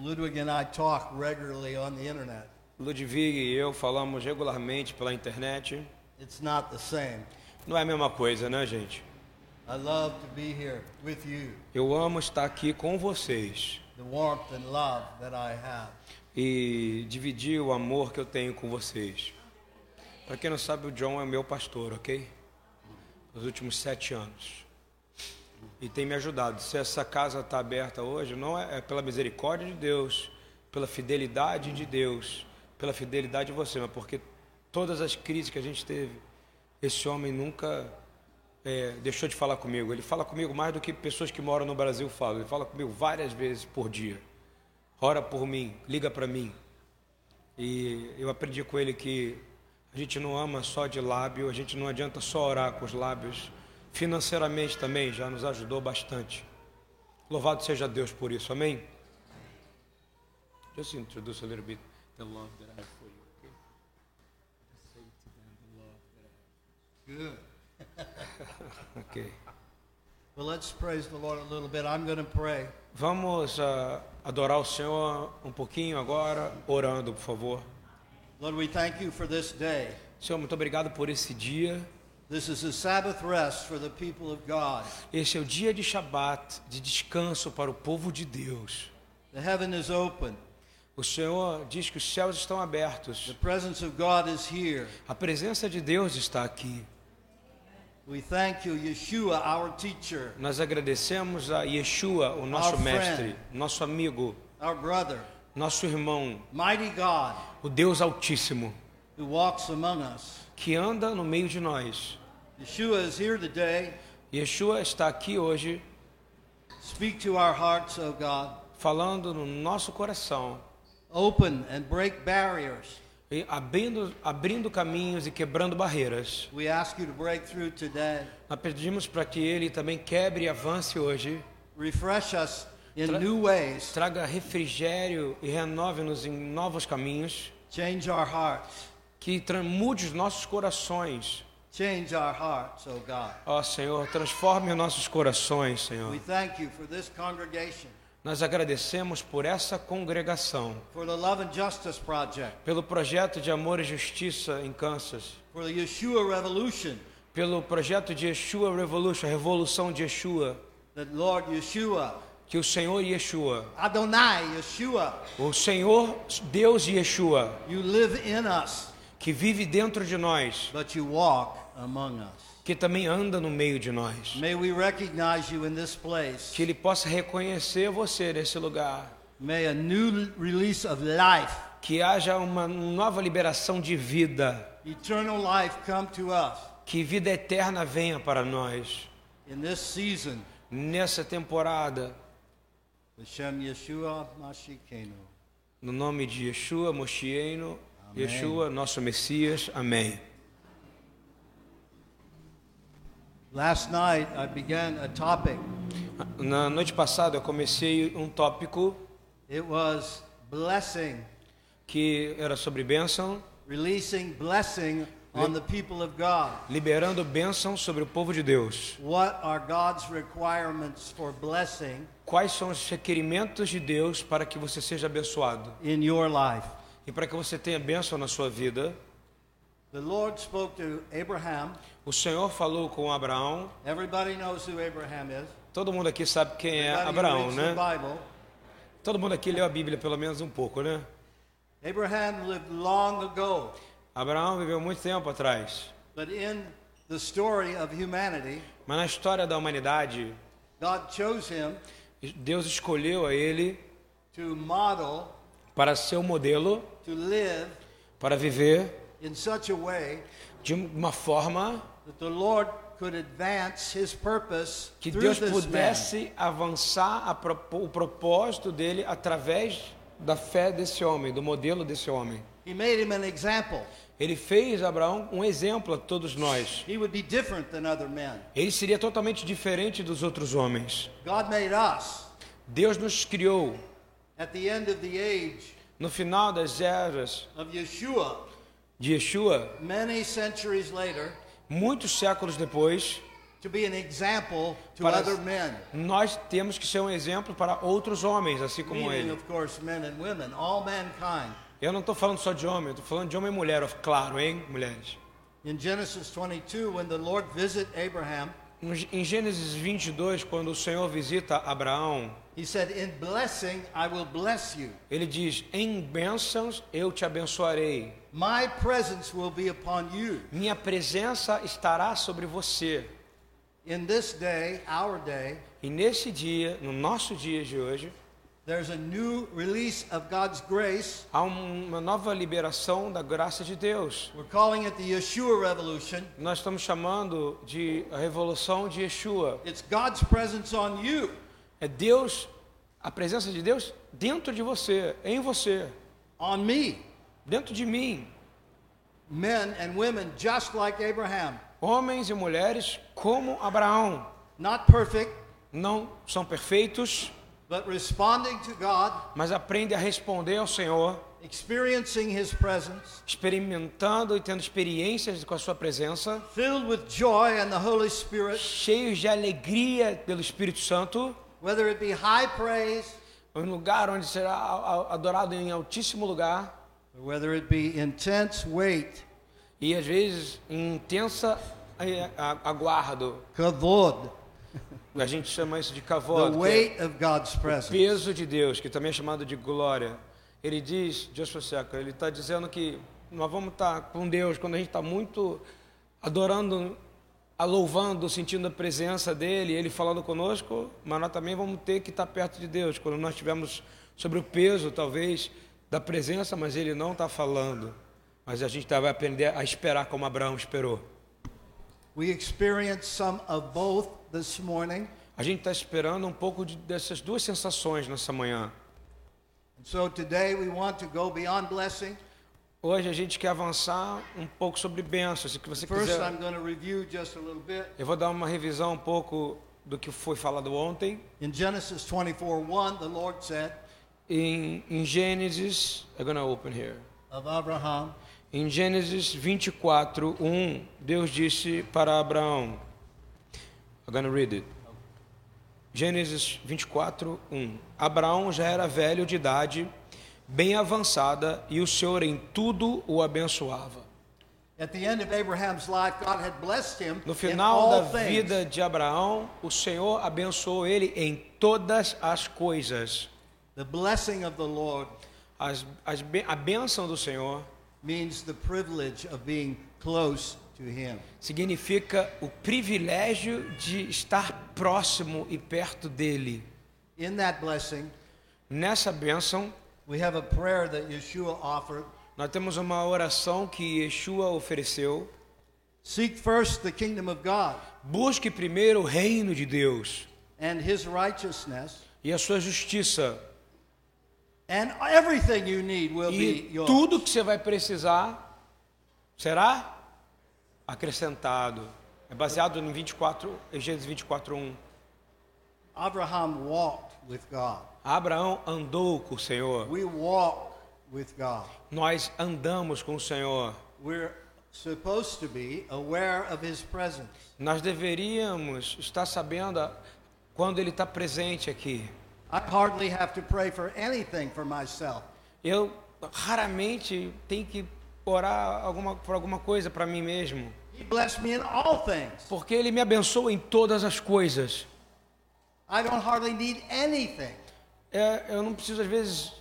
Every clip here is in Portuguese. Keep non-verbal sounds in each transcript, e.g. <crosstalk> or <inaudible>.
Ludwig and I talk regularly on the internet. Ludwig e eu falamos regularmente pela internet. It's not the same. Não é a mesma coisa, né, gente? I love to be here with you, Eu amo estar aqui com vocês the warmth and love that I have. e dividir o amor que eu tenho com vocês. Para quem não sabe, o John é meu pastor, ok? Nos últimos sete anos. E tem me ajudado. Se essa casa está aberta hoje, não é, é pela misericórdia de Deus, pela fidelidade de Deus, pela fidelidade de você, mas porque todas as crises que a gente teve, esse homem nunca é, deixou de falar comigo. Ele fala comigo mais do que pessoas que moram no Brasil falam. Ele fala comigo várias vezes por dia. Ora por mim, liga para mim. E eu aprendi com ele que a gente não ama só de lábio, a gente não adianta só orar com os lábios. Financeiramente também já nos ajudou bastante. Louvado seja Deus por isso, amém? Just introduce a little bit the love that I have for you, okay? The love that Good. I <laughs> have. Okay. Well, let's praise the Lord a little bit. I'm going to pray. Vamos ah, adorar o Senhor um pouquinho agora, orando, por favor. Lord, we thank you for this day. Senhor, muito obrigado por esse dia. Este é o dia de Shabat, de descanso para o povo de Deus. The heaven is open. O Senhor diz que os céus estão abertos. The presence of God is here. A presença de Deus está aqui. We thank you, Yeshua, our teacher, Nós agradecemos a Yeshua, o nosso Our mestre, friend. nosso amigo, our brother, nosso irmão, mighty God, o Deus Altíssimo, who walks among us. Que anda no meio de nós. Yeshua is here today. Yeshua está aqui hoje Speak to our hearts, O God. falando no nosso coração Open and break barriers. e abrindo, abrindo caminhos e quebrando barreiras. We ask you to break through today. Nós pedimos para que Ele também quebre e avance hoje, Refresh us in Tra- new ways. traga refrigério e renove-nos em novos caminhos, Change our hearts. Que mude os nossos corações. Change our hearts, O God. Ó Senhor, transforme os nossos corações, Senhor. We thank you for this congregation, Nós agradecemos por essa congregação, for the Love and Justice Project, pelo projeto de amor e justiça em Kansas, for the Yeshua Revolution, pelo projeto de Yeshua Revolution, a revolução de Yeshua, que o Senhor Yeshua, Adonai Yeshua, o Senhor Deus Yeshua, you live in us, que vive dentro de nós, but you walk among us. que também anda no meio de nós. May we recognize you in this place. Que Ele possa reconhecer você nesse lugar. May a new release of life, Que haja uma nova liberação de vida. eternal life come to us Que vida eterna venha para nós. in this season. Nessa temporada, Yeshua no nome de Yeshua, Moshieno, Amém. Yeshua, nosso Messias. Amém. Last night I began a topic. Na noite passada eu comecei um tópico It was blessing, que era sobre bênção, releasing blessing on the people of God. liberando bênção sobre o povo de Deus. What are God's requirements for blessing Quais são os requerimentos de Deus para que você seja abençoado in your life? E para que você tenha bênção na sua vida? The Lord spoke to Abraham. O Senhor falou com Abraão. Everybody knows who Abraham is. Todo mundo aqui sabe quem é Everybody Abraão, né? Todo mundo aqui leu a Bíblia pelo menos um pouco, né? Abraham lived long ago, Abraão viveu muito tempo atrás, but in the story of humanity, mas na história da humanidade, God chose him Deus escolheu a ele to model, para ser o modelo, para viver in such a way de uma forma that the Lord could advance his purpose que Deus pudesse avançar a o propósito dele através da fé desse homem, do modelo desse homem. Ele fez Abraão um exemplo a todos nós. Ele seria totalmente diferente dos outros homens. Deus nos criou no final das eras of Yeshua, de Yeshua, many centuries later, muitos séculos depois, to be an example to Para- other men. Nós temos que ser um exemplo para outros homens, assim como ele. of course, men and women, all mankind. Eu não estou falando só de homem, estou falando de homem e mulher, claro, hein, mulheres. In Genesis 22, when the Lord visited Abraham, Em Gênesis 22, quando o Senhor visita Abraão, he said, In blessing, I will bless you. ele diz: Em bênçãos eu te abençoarei. My presence will be upon you. Minha presença estará sobre você. In this day, our day, E nesse dia, no nosso dia de hoje, there's a new release of God's grace. há um- uma nova liberação da graça de Deus. We're calling it the Yeshua Revolution. Nós estamos chamando de a revolução de Yeshua. It's God's presence on you. É Deus, a presença de Deus dentro de você, em você, on me, dentro de mim. men and women just like Abraham. Homens e mulheres como Abraão. Not perfect, Não são perfeitos, but responding to God, mas aprendem a responder ao Senhor, experiencing His presence, experimentando e tendo experiências com a sua presença, filled with joy and the Holy Spirit, cheios de alegria pelo Espírito Santo, whether it be high praise, um lugar onde será adorado em altíssimo lugar whether it be intense wait, e às vezes intensa eh, aguardo. kavod, A gente chama isso de kavod, é weight of God's presence. peso de Deus, que também é chamado de glória. Ele diz, Joshua Seca, ele está dizendo que nós vamos estar com Deus quando a gente está muito adorando, a louvando, sentindo a presença dele, ele falando conosco, mas nós também vamos ter que estar perto de Deus quando nós estivermos sobre o peso, talvez, da presença, mas ele não está falando. Mas a gente tá- vai aprender a esperar como Abraão esperou. We experienced some of both this morning. A gente está esperando um pouco de- dessas duas sensações nessa manhã. And so today we want to go beyond blessing. Hoje a gente quer avançar um pouco sobre bênçãos. Se você First, quiser, I'm going to review just a little bit. eu vou dar uma revisão um pouco do que foi falado ontem. In Genesis 24 1, the Lord said Em, em Gênesis, I'm gonna open here. of Abraham, Em Gênesis 24, 1, Deus disse para Abraão. I'm gonna read it. Gênesis 24, 1. Abraão já era velho de idade, bem avançada, e o Senhor em tudo o abençoava. At the end of Abraham's life, God had blessed him No in final da vida de Abraão, o Senhor abençoou ele em todas as coisas. The blessing of the Lord As, as, a bênção do Senhor means the privilege of being close to Him. significa o privilégio de estar próximo e perto dele. In that blessing, Nessa bênção, we have a prayer that Yeshua offered. nós temos uma oração que Yeshua ofereceu. Seek first the kingdom of God Busque primeiro o reino de Deus and His righteousness, e a sua justiça. And everything you need will E be yours. tudo que você vai precisar será acrescentado. É baseado em 24, em Gênesis 24, 1. Abraham walked with God. Abraão andou com o Senhor. We walk with God. Nós andamos com o Senhor. We're supposed to be aware of His presence. Nós deveríamos estar sabendo quando Ele está presente aqui. I hardly have to pray for anything for myself. Eu raramente tenho que orar alguma, por alguma coisa para mim mesmo, He blessed me in all things. porque Ele me abençoa em todas as coisas. I don't hardly need anything. É, eu não preciso, às vezes,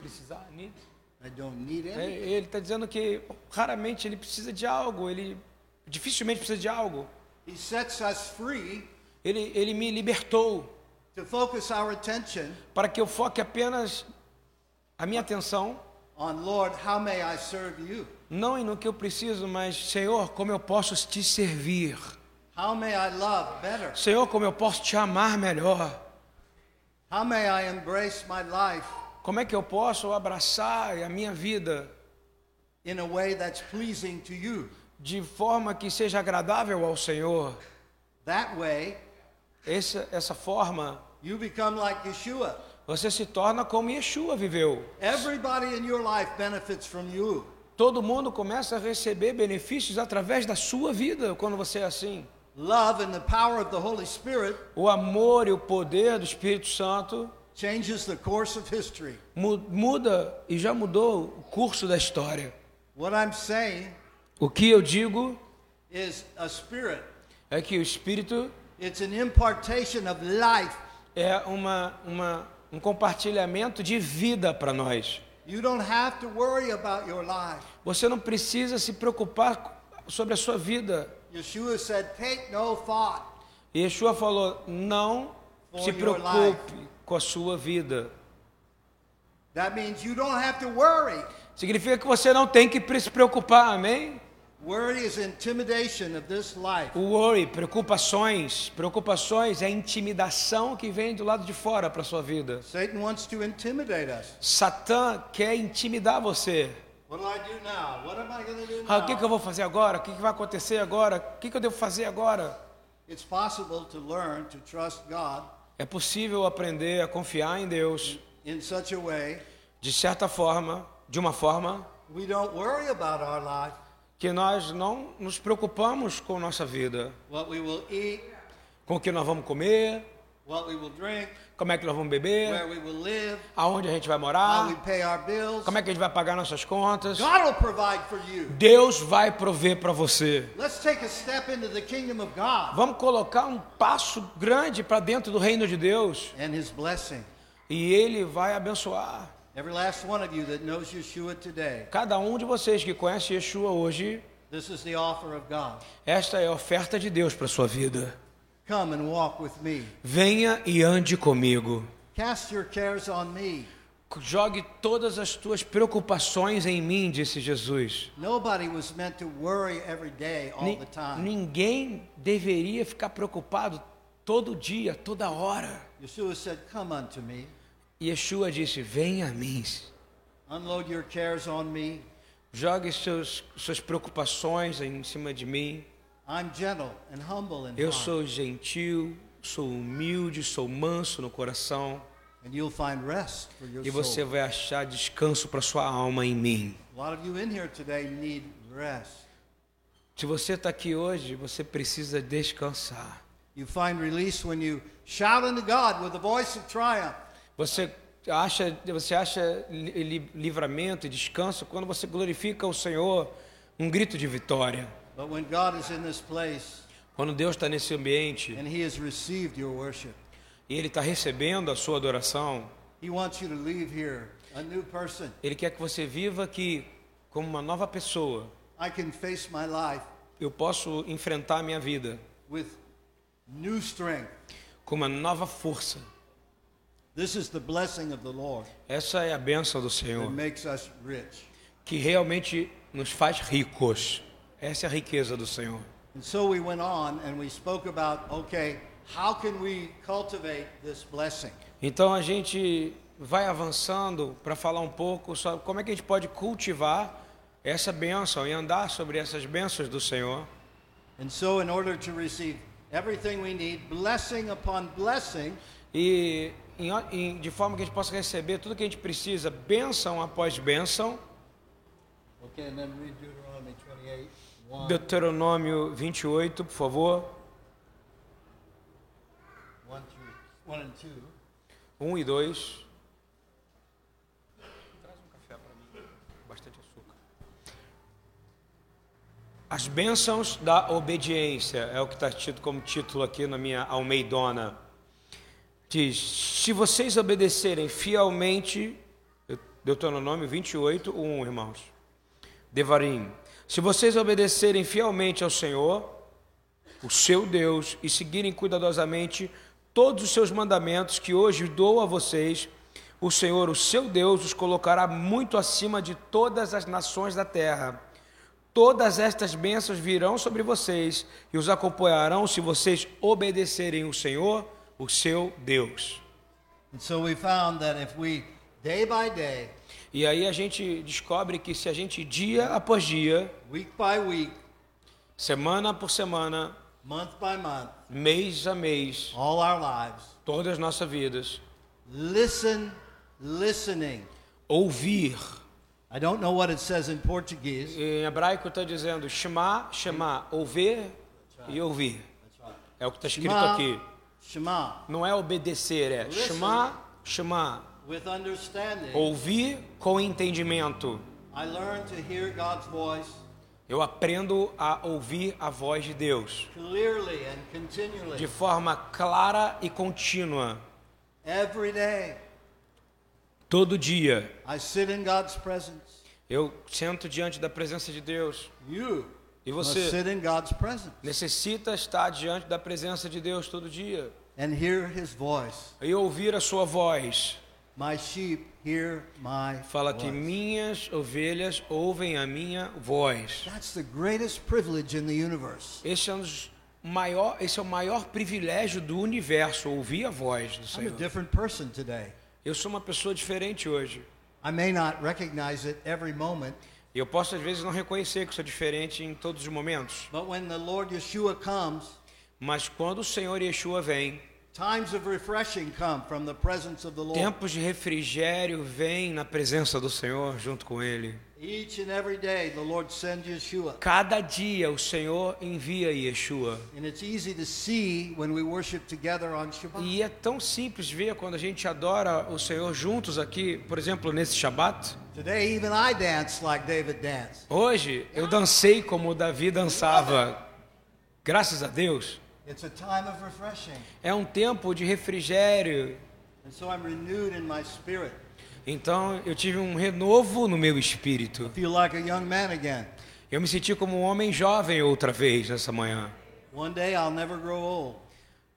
precisar. né? I don't need É, anything. ele está dizendo que raramente ele precisa de algo, ele dificilmente precisa de algo. He sets us free Ele, ele me libertou to focus our attention para que eu foque apenas a minha atenção, on Lord, how may I serve you? não no que eu preciso, mas Senhor, como eu posso te servir? How may I love better? Senhor, como eu posso te amar melhor? How may I embrace my life Como é que eu posso abraçar a minha vida in a way that's pleasing to you? de forma que seja agradável ao Senhor? That way, Essa, essa forma, you become like Yeshua. você se torna como Yeshua viveu. Everybody in your life benefits from you. Todo mundo começa a receber benefícios através da sua vida quando você é assim. love and the power of the Holy Spirit o amor e o poder do Espírito Santo changes the course of history. mu- muda e já mudou o curso da história. What I'm saying O que eu digo is a spirit. é que o Espírito It's an impartation of life. É uma, uma, um compartilhamento de vida para nós. Você não precisa se preocupar sobre a sua vida. Yeshua said, take no thought. Yeshua falou: não se preocupe com a sua vida. That means you don't have to worry. Significa que você não tem que se preocupar, amém? Worry is intimidation of this life. O worry, preocupações, preocupações é intimidação que vem do lado de fora para sua vida. Satan wants to intimidate us. Satã quer intimidar você. What do I do now? What am I going to do Ah, o que, que eu vou fazer agora? O que, que vai acontecer agora? O que, que eu devo fazer agora? It's possible to learn to trust God É possível aprender a confiar em Deus in such a way de certa forma, de uma forma we don't worry about our life, que nós não nos preocupamos com nossa vida, what we will eat, com o que nós vamos comer, drink, como é que nós vamos beber, where we will live, aonde a gente vai morar, bills. como é que a gente vai pagar nossas contas. God will provide for you. Deus vai prover para você. Let's take a step into the kingdom of God Vamos colocar um passo grande para dentro do reino de Deus and his blessing. e Ele vai abençoar. Every last one of you that knows Yeshua today, Cada um de vocês que conhece Yeshua hoje, this is the offer of God. esta é a oferta de Deus para sua vida. Come and walk with me. Venha e ande comigo. Cast your cares on me. Jogue todas as tuas preocupações em mim, disse Jesus. Nobody was meant to worry every day, all Ni- the time. Ninguém deveria ficar preocupado todo dia, toda hora. Yeshua said, Come unto me. Yeshua disse: Venha a mim. Unload your cares on me. Jogue seus, suas preocupações em cima de mim. I'm gentle and humble in Eu sou gentil, sou humilde, sou manso no coração. and you'll find rest for your E você soul. vai achar descanso para sua alma em mim. A lot of you in here today need rest. Se você está aqui hoje, você precisa descansar. You find release when you shout unto God with a voice of triumph. Você acha, você acha li- li- livramento e descanso quando você glorifica o Senhor, um grito de vitória. Place Quando Deus está nesse ambiente worship, e Ele está recebendo a sua adoração, here. Ele quer que você viva aqui como uma nova pessoa. Eu posso enfrentar a minha vida com uma nova força. This is the blessing of the Lord Essa é a bênção do that Senhor, makes us rich. que realmente nos faz ricos. Essa é a riqueza do Senhor. And so we went on and we spoke about okay, how can we cultivate this blessing? Então a gente vai avançando para falar um pouco sobre como é que a gente pode cultivar essa bênção e andar sobre essas bênçãos do Senhor. And so, in order to receive everything we need, blessing upon blessing, E em- em- de forma que a gente possa receber tudo que a gente precisa, bênção após bênção. okay, and then read Deuteronomy 28 1, Deuteronômio 28, por favor. 1, through, 1 and 2. 1 e 2. Traz um café para mim, bastante açúcar. As bênçãos da obediência é o que está tido como título aqui na minha Almeidona. Diz: Se vocês obedecerem fielmente, Deuteronômio 28, 1, irmãos. Devarim. Se vocês obedecerem fielmente ao Senhor, o seu Deus, e seguirem cuidadosamente todos os seus mandamentos que hoje dou a vocês, o Senhor, o seu Deus, os colocará muito acima de todas as nações da terra. Todas estas bênçãos virão sobre vocês e os acompanharão se vocês obedecerem o Senhor, o seu Deus. And so we found that if we, day by day, E aí a gente descobre que se a gente dia após dia, week week, semana por semana, month month, mês a mês, all our lives, todas as nossas vidas, listen, listening. ouvir. I don't know what it says in Portuguese. Em hebraico está dizendo Shema, Shema, ouvir e ouvir. That's É o que está escrito Shema, aqui. Shema, Não é obedecer, é Listen. chamar, chamar. with understanding. Ouvir com entendimento. I learn to hear God's voice Eu aprendo a ouvir a voz de Deus clearly and continually de forma clara e contínua. every day. Todo dia I sit in God's presence. eu sento diante da presença de Deus. You E você sit in God's presence necessita estar diante da presença de Deus todo dia and hear His voice. e ouvir a sua voz. My sheep hear my Fala que voice. minhas ovelhas ouvem a minha voz. That's the greatest privilege in the universe. Esse é, um dos maior, esse é o maior privilégio do universo, ouvir a voz do I'm a Senhor. different person today. Eu sou uma pessoa diferente hoje. I may not recognize it every moment, eu posso às vezes não reconhecer que sou diferente em todos os momentos. but when the Lord Yeshua comes, Mas quando o Senhor Yeshua vem, times of refreshing come from the presence of the Lord. tempos de refrigério vêm na presença do Senhor junto com Ele. Each and every day, the Lord sends Yeshua. Cada dia o Senhor envia Yeshua. And it's easy to see when we worship together on Shabbat. E é tão simples ver quando a gente adora o Senhor juntos aqui, por exemplo, nesse Shabat. Today, even I dance like David danced. Hoje eu dancei como Davi dançava. Graças a Deus. It's a time of refreshing. É um tempo de refrigério. And so I'm renewed in my spirit. Então eu tive um renovo no meu espírito. Like a young man again. Eu me senti como um homem jovem outra vez nessa manhã. One day I'll never grow old.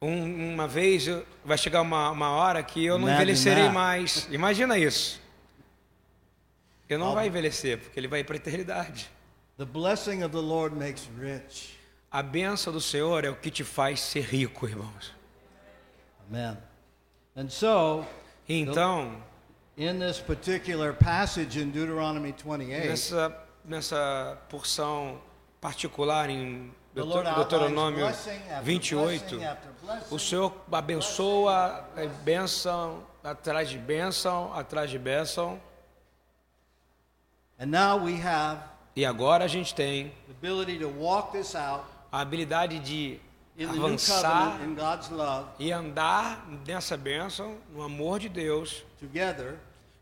Um- uma vez eu- vai chegar uma, uma hora que eu não Imagine envelhecerei that. mais. Imagina isso. Eu não vai envelhecer, porque ele vai para a eternidade. The blessing of the Lord makes rich. A benção do Senhor é o que te faz ser rico, irmãos. Amen. And so, Então, in this particular passage in Deuteronomy 28, nessa, nessa porção particular em Deuteronômio blessing after 28, blessing after blessing. o Senhor abençoa é, bênção atrás de bênção, atrás de bênção. And now we have E agora a gente tem the ability to walk this out a habilidade de avançar e andar nessa bênção, no amor de Deus, together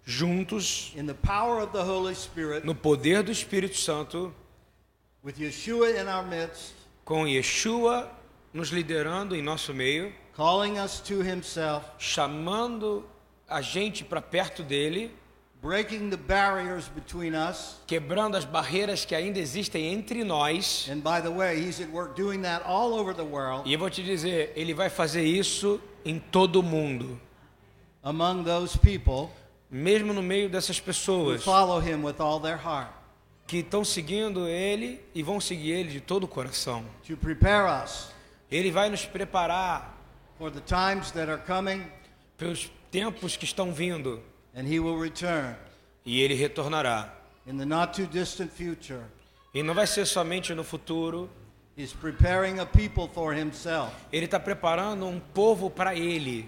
juntos, in the power of the Holy Spirit no poder do Espírito Santo, with Yeshua in our midst, com Yeshua nos liderando em nosso meio, himself, chamando a gente para perto dele, breaking the barriers between us. quebrando as barreiras que ainda existem entre nós. And by the way, he's at work doing that all over the world E eu vou te dizer, ele vai fazer isso em todo o mundo, among those people mesmo no meio dessas pessoas que estão seguindo ele e vão seguir ele de todo o coração. Ele vai nos preparar pelos tempos que estão vindo and he will return e ele retornará. in the not too distant future. E não vai ser somente no futuro, He's preparing a people for himself. ele está preparando um povo para ele.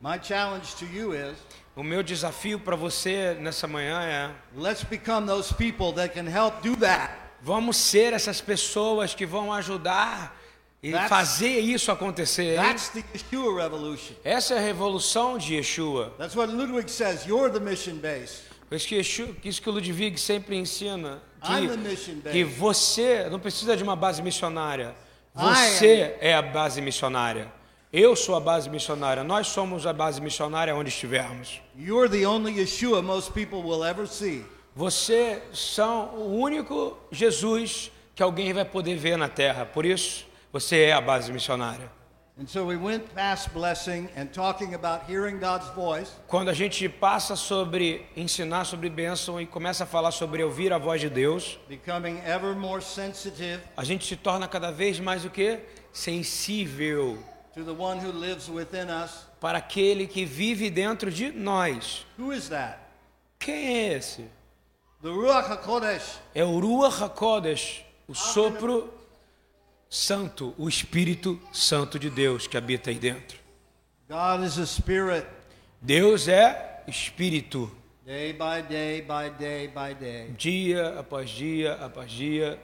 My challenge to you is O meu desafio para você nessa manhã é: let's become those people that can help do that. vamos ser essas pessoas que vão ajudar e That's- fazer isso acontecer. That's the Yeshua revolution. Essa é a revolução de Yeshua. That's what Ludwig says. You're the mission base. Isso que, Yeshua, isso que o Ludwig sempre ensina. Que, que você não precisa de uma base missionária. Você é a base missionária. Eu sou a base missionária. Nós somos a base missionária onde estivermos. You're the only Yeshua most people will ever see. Você são o único Jesus que alguém vai poder ver na terra. Por isso, você é a base missionária. And so we went past blessing and talking about hearing God's voice. Quando a gente passa sobre ensinar sobre bênção e começa a falar sobre ouvir a voz de Deus, becoming ever more sensitive a gente se torna cada vez mais o que? Sensível to the one who lives within us. para aquele que vive dentro de nós. Who is that? Quem é esse? The Ruach HaKodesh. É o Ruach HaKodesh, o sopro santo, o Espírito Santo de Deus que habita aí dentro. God is a spirit. Deus é Espírito. Day by day by day by day. Dia após dia após dia,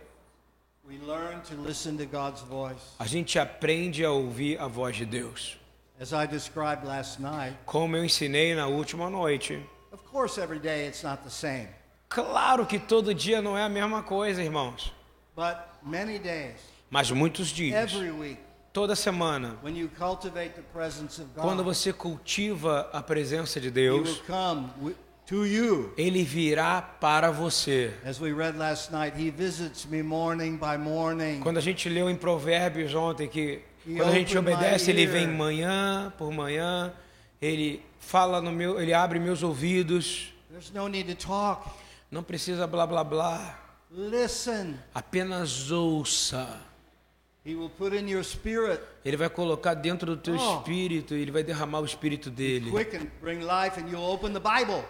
a gente aprende a ouvir a voz de Deus. As I described last night, Como eu ensinei na última noite. of course, every day it's not the same, Claro que todo dia não é a mesma coisa, irmãos. but many days, Mas muitos dias, every week, toda semana, quando você cultiva a presença de Deus, to you. ele virá para você. As we read last night, He visits me morning by morning. Quando a gente leu em Provérbios ontem que E quando a gente obedece, ele vem manhã por manhã, ele fala no meu, ele abre meus ouvidos. There's no need to talk. Não precisa blá blá blá. Listen. Apenas ouça. Ele vai colocar dentro do teu Oh. espírito, ele vai derramar o espírito dele.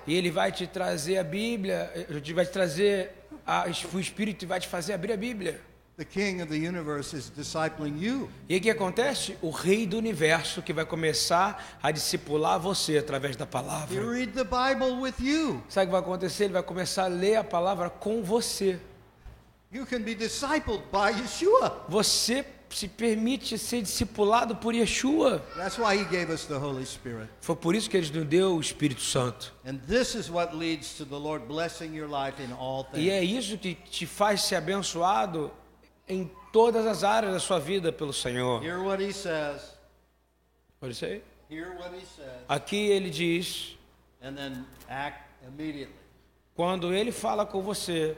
E ele vai te trazer a Bíblia, ele vai te trazer a, o espírito e vai te fazer abrir a Bíblia. The King of the universe is discipling you. E o que acontece? O rei do universo que vai começar a discipular você através da palavra. read the Bible with you. Sabe o que vai acontecer? Ele vai começar a ler a palavra com você. Você se permite ser discipulado por Yeshua. That's why He gave us the Holy Spirit. Foi por isso que ele nos deu o Espírito Santo. And this is what leads to the Lord blessing your life in all E things. é isso que te faz ser abençoado em todas as áreas da sua vida pelo Senhor. Hear what He says. Pode ser? Hear what He says. Aqui ele diz, And then act immediately. quando ele fala com você,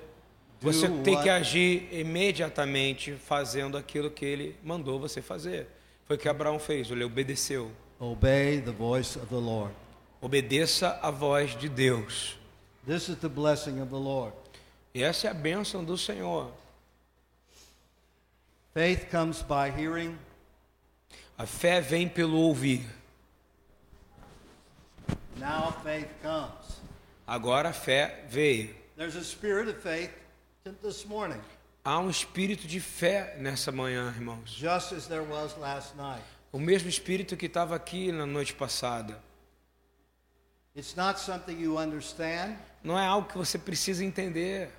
você tem que agir imediatamente fazendo aquilo que ele mandou você fazer. Foi o que Abraão fez, ele obedeceu. Obey the voice of the Lord. Obedeça a voz de Deus. This is the blessing of the Lord. E essa é a bênção do Senhor. Faith comes by hearing, A fé vem pelo ouvir. now faith comes. Agora a fé veio. There's a spirit of faith Há um espírito de fé nessa manhã, irmãos. just as there was last night. O mesmo espírito que estava aqui na noite passada. It's not something you understand. Não é algo que você precisa entender.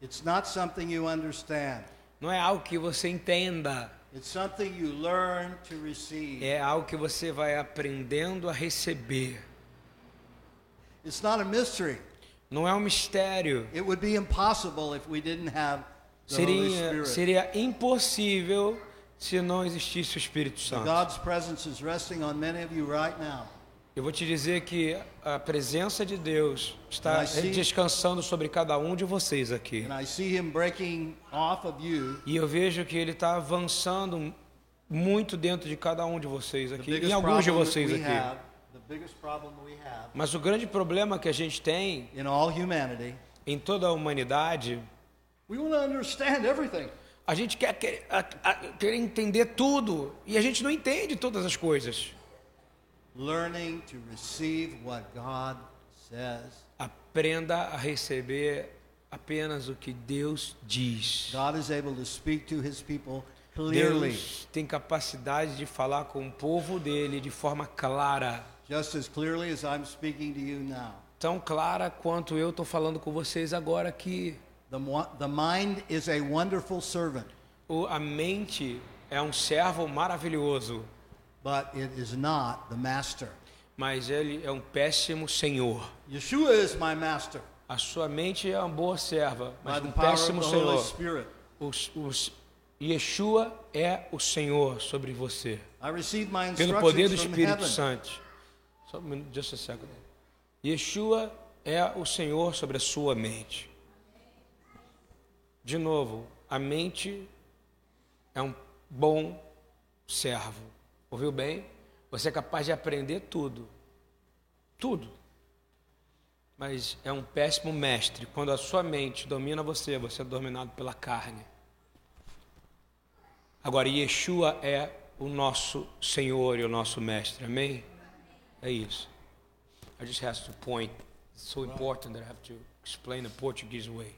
It's not something you understand. Não é algo que você entenda. It's something you learn to receive. É algo que você vai aprendendo a receber. It's not a mystery. Não é um mistério. It would be impossible if we didn't have the Holy Seria, Spirit. seria impossível se não existisse o Espírito Santo. God's presence is resting on many of you right now. Eu vou te dizer que a presença de Deus está descansando sobre cada um de vocês aqui. And I see Him breaking off of you E eu vejo que Ele está avançando muito dentro de cada um de vocês aqui, em alguns de vocês aqui. Mas o grande problema que a gente tem in all humanity, em toda a humanidade, we want to understand everything. a gente quer, querer, a- a- querer entender tudo e a gente não entende todas as coisas. Learning to receive what God says. Aprenda a receber apenas o que Deus diz. God is able to speak to His people clearly, Deus tem capacidade de falar com o povo dele de forma clara, just as clearly as I'm speaking to you now. tão clara quanto eu estou falando com vocês agora aqui. The, the mind is a wonderful servant, O, a mente é um servo maravilhoso, but it is not the master. mas ele é um péssimo senhor. Yeshua is my master A sua mente é uma boa serva, mas um péssimo senhor. Os, os, Yeshua é o Senhor sobre você. I received my Pelo poder do Espírito. Santo. Só um minuto, just a second. Yeshua é o Senhor sobre a sua mente. De novo, a mente é um bom servo. Ouviu bem? Você é capaz de aprender tudo. Tudo. Mas é um péssimo mestre. Quando a sua mente domina você, você é dominado pela carne. Agora, Yeshua é o nosso Senhor e o nosso mestre. Amém? É isso. I just have to point. It's so important that I have to explain the Portuguese way.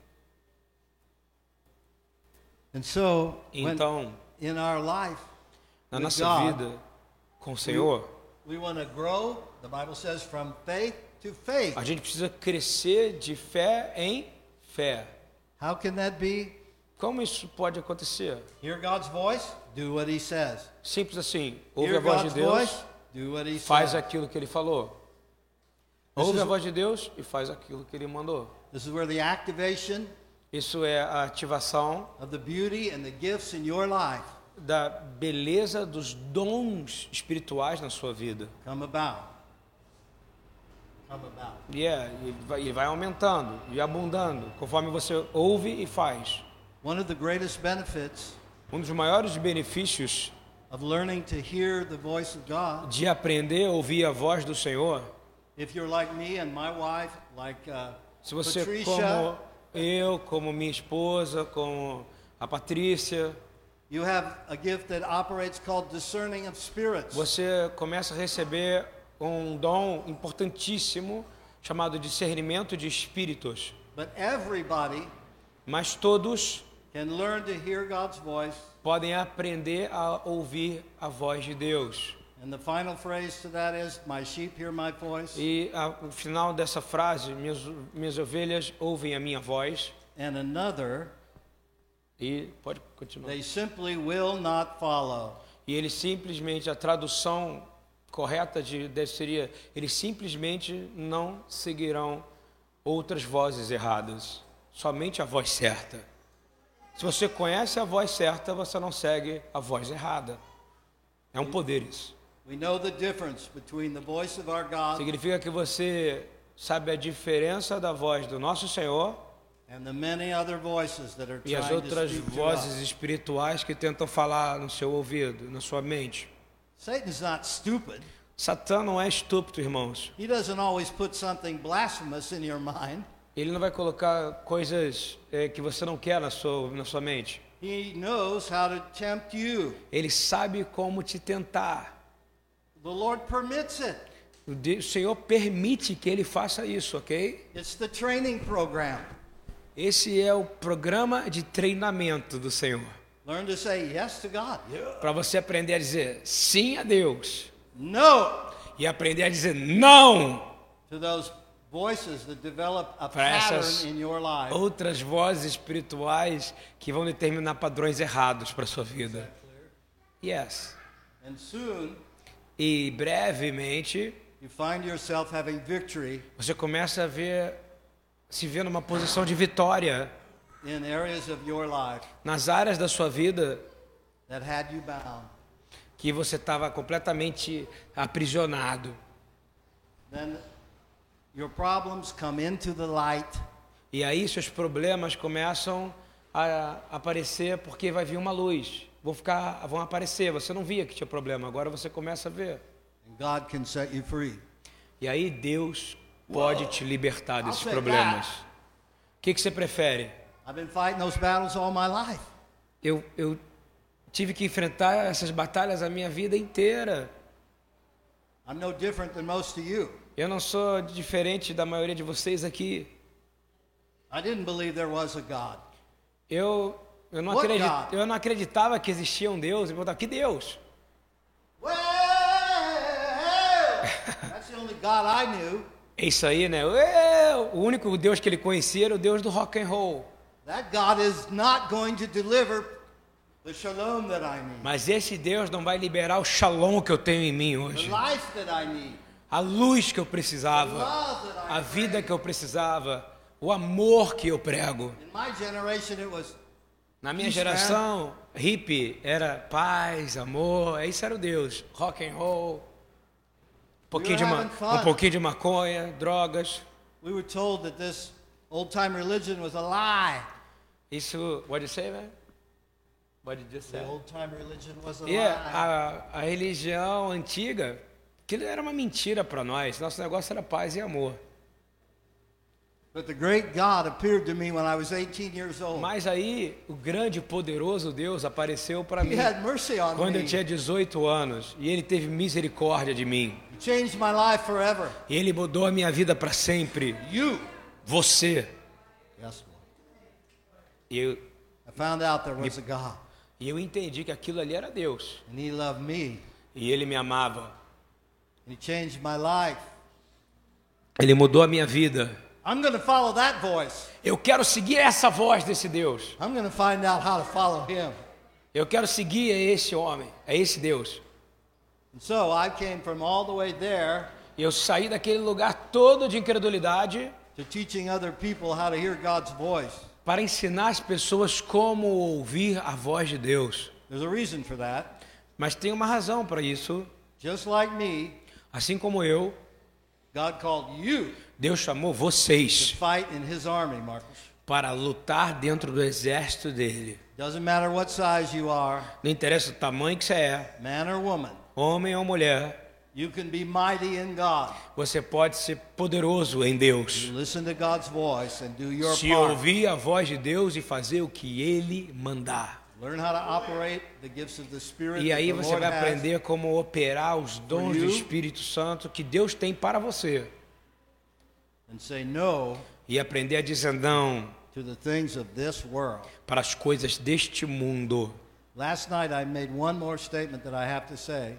And so, Então, in our life, na with nossa God, vida com o Senhor, we want to grow, the Bible says, from faith to faith. a gente precisa crescer de fé em fé. How can that be? como isso pode acontecer? Hear God's voice, do what He says. Simples assim, ouve Hear a voz de God's Deus, voice, faz aquilo que ele falou. Ouve a voz de Deus e faz aquilo que ele mandou. This is where the activation Isso é a ativação of the beauty and the gifts in your life da beleza dos dons espirituais na sua vida. come about. Come about. É, e vai, e vai aumentando e abundando conforme você ouve e faz. One of the greatest benefits Um dos maiores benefícios of learning to hear the voice of God, de aprender a ouvir a voz do Senhor, if you're like me and my wife, like uh, se você Patricia, como eu, como minha esposa, como a Patrícia, you have a gift that operates called discerning of spirits. você começa a receber um dom importantíssimo chamado discernimento de espíritos. But everybody Mas todos can learn to hear God's voice. podem aprender a ouvir a voz de Deus. And the final phrase to that is, My sheep hear my voice, E a, o final dessa frase, minhas, minhas ovelhas ouvem a minha voz. and another E pode continuar. they simply will not follow. E ele simplesmente, a tradução correta de, de seria, eles simplesmente não seguirão outras vozes erradas, somente a voz certa. Se você conhece a voz certa, você não segue a voz errada. É um poder isso. We know the difference between the voice of our God Significa que você sabe a diferença da voz do nosso Senhor and the many other voices that are e as outras vozes espirituais que tentam falar no seu ouvido, na sua mente. Satan's not stupid. Satã não é estúpido, irmãos. He doesn't always put something blasphemous in your mind. Ele não vai colocar coisas eh, que você não quer na sua, na sua mente. He knows how to tempt you. Ele sabe como te tentar. The Lord permits it. O Senhor permite que ele faça isso, ok? It's the training program. Esse é o programa de treinamento do Senhor. Learn to say yes to God. Para você aprender a dizer sim a Deus No e aprender a dizer não to those voices that develop a para essas pattern in your life. outras vozes espirituais que vão determinar padrões errados para sua vida. Yes. And soon E brevemente you find yourself having victory você começa a ver se ver numa posição de vitória nas áreas da sua vida que você estava completamente aprisionado. Then your problems come into the light E aí seus problemas começam a aparecer porque vai vir uma luz. Vão ficar, vão aparecer. Você não via que tinha problema, agora você começa a ver. and God can set you free. E aí Deus pode te libertar desses problemas. O que, que você prefere? I've been fighting those battles all my life. Eu, eu tive que enfrentar essas batalhas a minha vida inteira. I'm no different than most of you. Eu não sou diferente da maioria de vocês aqui. I didn't believe there was a God. Eu, eu, não, What acredit, God? eu não acreditava que existia um Deus. Eu perguntava, que Deus? Well, <laughs> that's the only God I knew. É isso aí, né? Eu, o único Deus que ele conhecia era o Deus do rock and roll. That God is not going to deliver the shalom that I need, Mas esse Deus não vai liberar o shalom que eu tenho em mim the hoje. life that I need, A luz que eu the precisava, a vida que eu precisava, o amor que eu prego. Na minha geração, hippie era paz, amor, isso era o Deus. Rock and roll, um pouquinho, de, ma um pouquinho de maconha, drogas. we were told that this old time religion was a lie. Isso, what did you say, man? What did you The say? old time religion was a E lie. a, a religião antiga, aquilo era uma mentira para nós. Nosso negócio era paz e amor. But the great God appeared to me when I was 18 years old. Mas aí, o grande e poderoso Deus apareceu para mim had mercy on quando eu tinha 18 anos. E ele teve misericórdia de mim. E ele mudou a minha vida para sempre. You. Você. Yes. E eu, I found out there was a God, e eu entendi que aquilo ali era Deus. and He loved me. E ele me amava. And He changed my life. Ele mudou a minha vida. Eu quero seguir essa voz desse Deus. I'm going to find out how to follow him. Eu quero seguir esse homem, é esse Deus. And so I came from all the way there E eu saí daquele lugar todo de incredulidade to teaching other people how to hear God's voice. para ensinar as pessoas como ouvir a voz de Deus. There's a reason for that. Mas tem uma razão para isso. Just like me, Assim como eu, Deus chamou vocês para lutar dentro do exército dele. Não interessa o tamanho que você é, man or woman, homem ou mulher, você pode ser poderoso em Deus. Se ouvir a voz de Deus e fazer o que ele mandar. Learn how to operate the gifts of the Spirit E aí você vai aprender como operar os dons do. Espírito Santo que Deus tem para você. and say no E aprender a dizer não to the things of this world. para as coisas deste mundo. Last night I made one more statement that I have to say.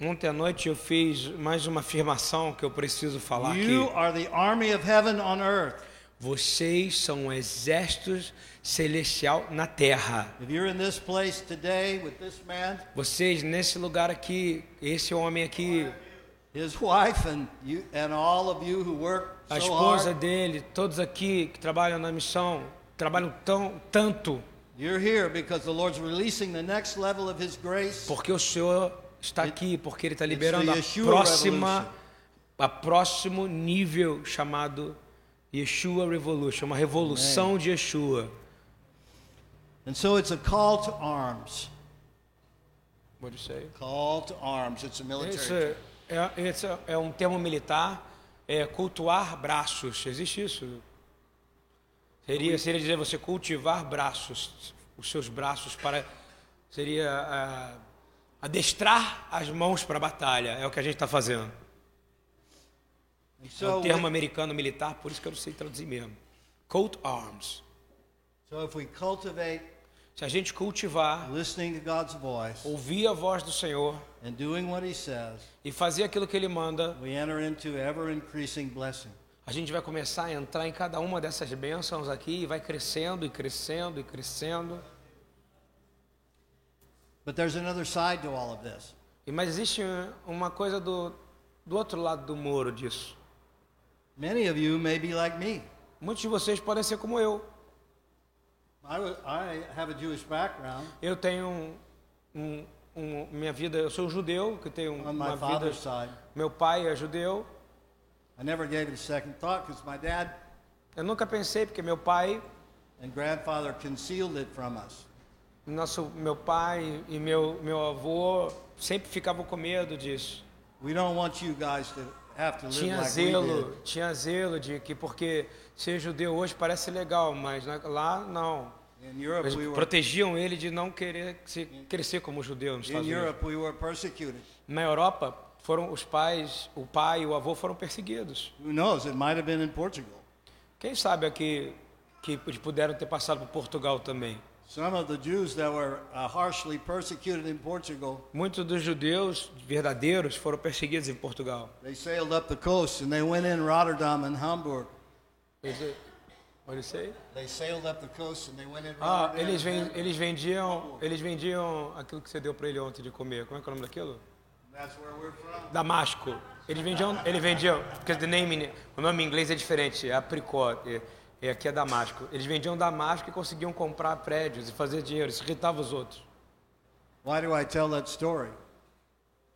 Ontem à noite eu fiz mais uma afirmação que eu preciso falar aqui. Vocês são um exército celestial na terra. Man, Vocês nesse lugar aqui, esse homem aqui, his wife, and you, and all of you who work a so esposa hard, dele, todos aqui que trabalham na missão, trabalham tão tanto you're here because the Lord's releasing the next level of His grace. porque o Senhor está aqui, porque ele está liberando a próxima, a próximo nível chamado Yeshua Revolution, uma revolução de Yeshua. And so it's a call to arms. What do you say? Call to arms. It's a military. Isso é, é, esse é um termo militar, é cultuar braços. Existe isso? Seria, seria dizer você cultivar braços, os seus braços para seria ah, adestrar as mãos para a batalha. É o que a gente está fazendo. And É so, um termo americano militar, por isso que eu não sei traduzir mesmo. Coat arms. so if we cultivate Se a gente cultivar, voice ouvir a voz do Senhor says, e fazer aquilo que Ele manda, a gente vai começar a entrar em cada uma dessas bênçãos aqui e vai crescendo e crescendo e crescendo. But there's another side to all of this. Mas existe uma coisa do, do outro lado do muro disso. Many of you may be like me. Muitos de vocês podem ser como eu. I, I have a Jewish background Eu tenho um, um, minha vida, eu sou judeu que tenho on uma my vida. father's side. Meu pai é judeu. I never gave it a second thought because my dad Eu nunca pensei porque meu pai, and grandfather concealed it from us. nosso meu pai e meu meu avô sempre ficavam com medo disso. We don't want you guys to Tinha zelo, tinha zelo de que porque ser judeu hoje parece legal, mas lá não. Eles protegiam ele de não querer se, crescer como judeu nos Estados Unidos. Na Europa, foram os pais, o pai e o avô foram perseguidos. Who knows? It might have been in Portugal. Quem sabe aqui que eles puderam ter passado por Portugal também. Some of the Jews that were harshly persecuted in Portugal, Muitos dos judeus verdadeiros foram perseguidos em Portugal. they sailed up the coast and they went in Rotterdam and Hamburg. Eles, what do you say? They sailed up the coast and they went in Ah, Rotterdam. eles, ven- and eles vendiam, eles vendiam aquilo que você deu para ele ontem de comer. Como é que é o nome daquilo? That's where we're from. Damasco. Eles vendiam, eles vendiam, porque the name, in- o nome em inglês é diferente, é apricot, é aqui é Damasco. Eles vendiam Damasco e conseguiam comprar prédios e fazer dinheiro, isso irritava os outros. Why do I tell that story?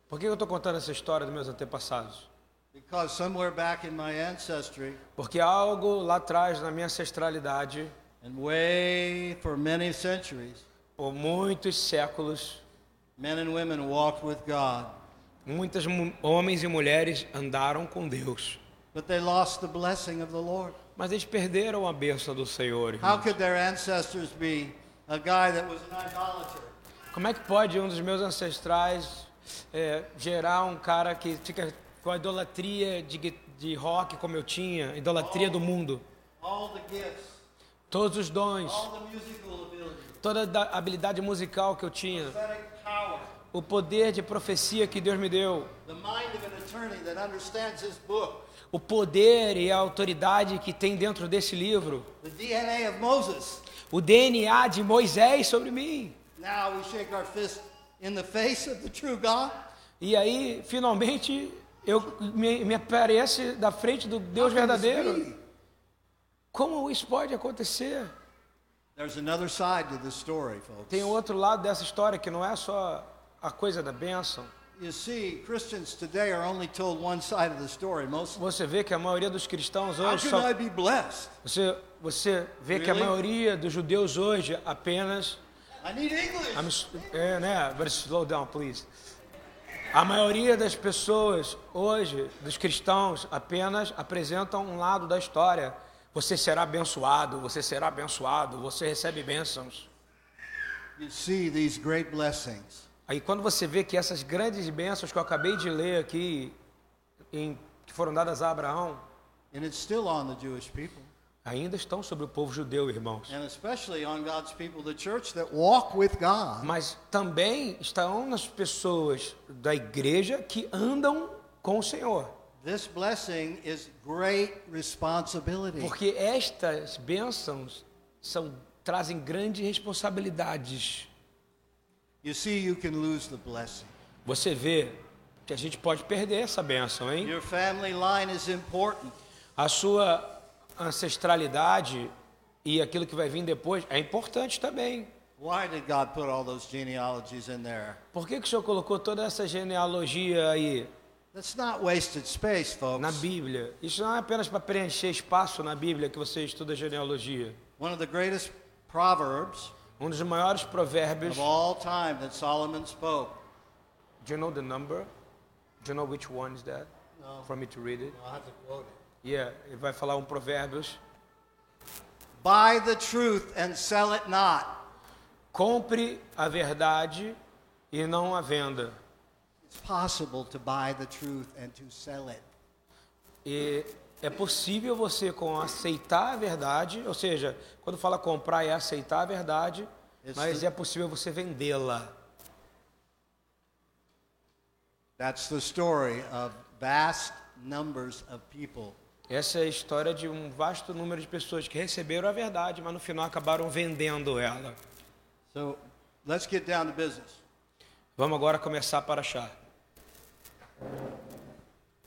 Por que eu estou contando essa história dos meus antepassados? Because somewhere back in my ancestry, Porque algo lá atrás, na minha ancestralidade, and way for many centuries, por muitos séculos, men and women walked with God, muitos mu- homens e mulheres andaram com Deus. but they lost the blessing of the Lord. Mas eles perderam a bênção do Senhor. How could their ancestors be a guy that was an idolater? Como é que pode um dos meus ancestrais é, gerar um cara que fica com a idolatria de, de rock como eu tinha, idolatria do mundo? All the gifts, Todos os dons, all the musical ability, toda a habilidade musical que eu tinha, power, o poder de profecia que Deus me deu, the mind of an attorney that understands his book, o poder e a autoridade que tem dentro desse livro, o DNA de Moisés sobre mim. E aí, finalmente, eu me, me aparece da frente do Deus verdadeiro. Como isso pode acontecer? Tem outro lado dessa história que não é só a coisa da bênção. You see, Christians today are only told one side of the story. Most Você vê que a maioria dos cristãos hoje só I be blessed? Você, você vê que a maioria dos judeus hoje apenas. I need English. É, né? But slow down, please. A maioria das pessoas hoje, dos cristãos, apenas apresentam um lado da história. Você será abençoado, você será abençoado, você recebe bênçãos. You see these great blessings. Aí quando você vê que essas grandes bênçãos que eu acabei de ler aqui, em- que foram dadas a Abraão, And it's still on the Jewish people. ainda estão sobre o povo judeu, irmãos. People, the church that walk with God. Mas também estão nas pessoas da igreja que andam com o Senhor. This blessing is great responsibility. Porque estas bênçãos são, trazem grandes responsabilidades. You see, you can lose the blessing. Você vê que a gente pode perder essa bênção, hein? Your family line is important. A sua ancestralidade e aquilo que vai vir depois é importante também. Why did God put all those genealogies in there? Por que, que o Senhor colocou toda essa genealogia aí That's not wasted space, folks. na Bíblia? Isso não é apenas para preencher espaço na Bíblia que você estuda genealogia. One of the greatest proverbs Um dos maiores provérbios. of all time that Solomon spoke. Do you know the number? Do you know which one is that? No. For me to read it? I'll have to quote it. Yeah, ele vai falar um provérbios. Buy the truth and sell it not. Compre a verdade e não a venda. It's possible to buy the truth and to sell it. E é possível você com aceitar a verdade, ou seja, quando fala comprar é aceitar a verdade, Esse- mas é possível você vendê-la. That's the story of vast numbers of people. Essa é a história de um vasto número de pessoas que receberam a verdade, mas no final acabaram vendendo ela. So let's get down to business. Vamos agora começar para achar.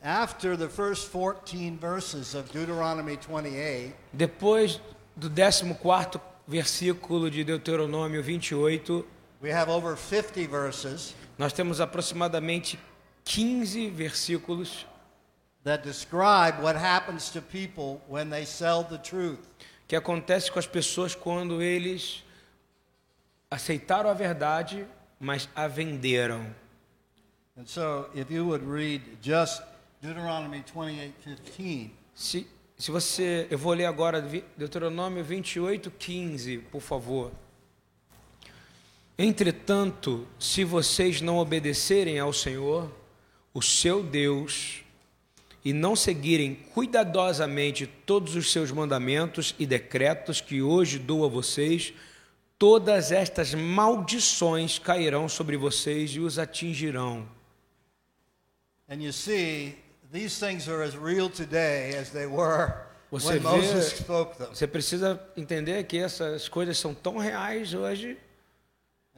After the first 14 verses of Deuteronomy 28, Depois do 14 versículo de Deuteronômio 28, we have over 50 verses nós temos aproximadamente 15 versículos that describe what happens to people when they sell the truth. que acontece com as pessoas quando eles aceitaram a verdade, mas a venderam. And so, if you would read just Deuteronomy 28:15, Se, se você, eu vou ler agora Deuteronômio 28, 15, por favor. Entretanto, se vocês não obedecerem ao Senhor, o seu Deus, e não seguirem cuidadosamente todos os seus mandamentos e decretos que hoje dou a vocês, todas estas maldições cairão sobre vocês e os atingirão. and you see, these things are as real today as they were Você when Moses vê, spoke them. você precisa entender que essas coisas são tão reais hoje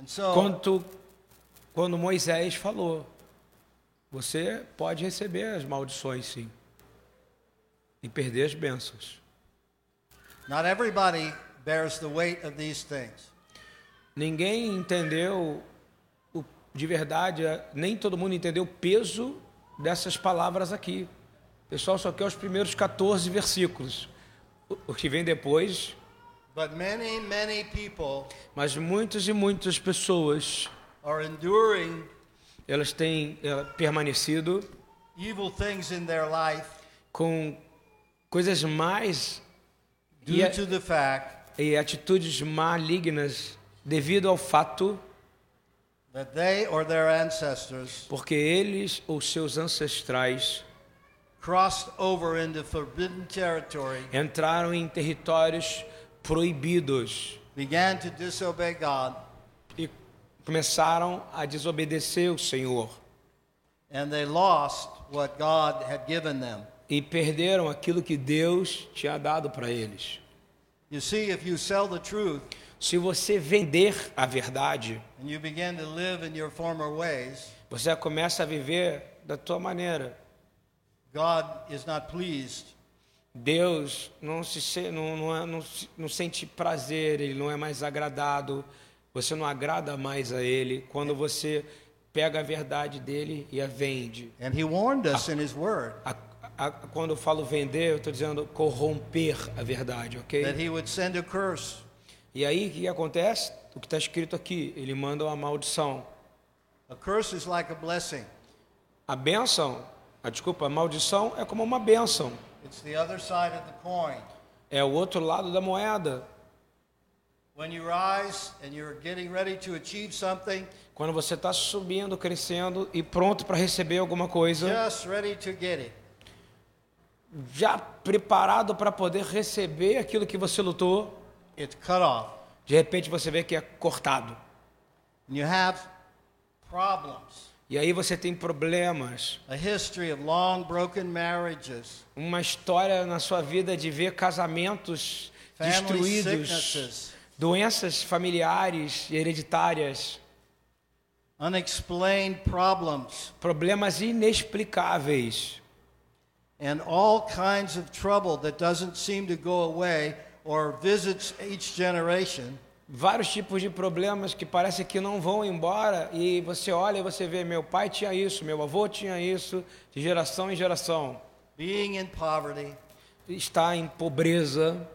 so, quanto quando Moisés falou. Você pode receber as maldições, sim, e perder as bênçãos. not everybody bears the weight of these things. Ninguém entendeu o, de verdade, nem todo mundo entendeu o peso dessas palavras aqui. O pessoal só quer os primeiros 14 versículos. O, que vem depois, But many, many people mas muitas e muitas pessoas, elas têm eh, permanecido evil things in their life com coisas mais e, e atitudes malignas devido ao fato that they or their ancestors porque eles ou seus ancestrais crossed over into forbidden territory, entraram em territórios proibidos began to disobey God, e começaram a desobedecer o Senhor and they lost what God had given them. e perderam aquilo que Deus tinha dado para eles. You see, if you sell the truth Se você vender a verdade, and you begin to live in your former ways, você começa a viver da tua maneira. God is not pleased. Deus não se não, não, é- não não sente prazer, ele não é mais agradado. Você não agrada mais a ele quando você pega a verdade dele e a vende. And he warned us in his word quando eu falo vender, eu estou dizendo corromper a verdade, ok? that he would send a curse. E aí o que acontece? O que está escrito aqui, ele manda uma maldição. A curse is like a blessing. A bênção, a desculpa, a maldição é como uma bênção. It's the other side of the coin. É o outro lado da moeda. Quando você está subindo, crescendo e pronto para receber alguma coisa, just ready to get it, já preparado para poder receber aquilo que você lutou, it's cut off. de repente você vê que é cortado. And you have problems. E aí você tem problemas, A history of long broken marriages, uma história na sua vida de ver casamentos family destruídos, sicknesses, doenças familiares e hereditárias, unexplained problems, problemas inexplicáveis and all kinds of trouble that doesn't seem to go away or visits each generation. vários tipos de problemas que parece que não vão embora e você olha e você vê meu pai tinha isso, meu avô tinha isso, de geração em geração. Being in poverty. Está em pobreza.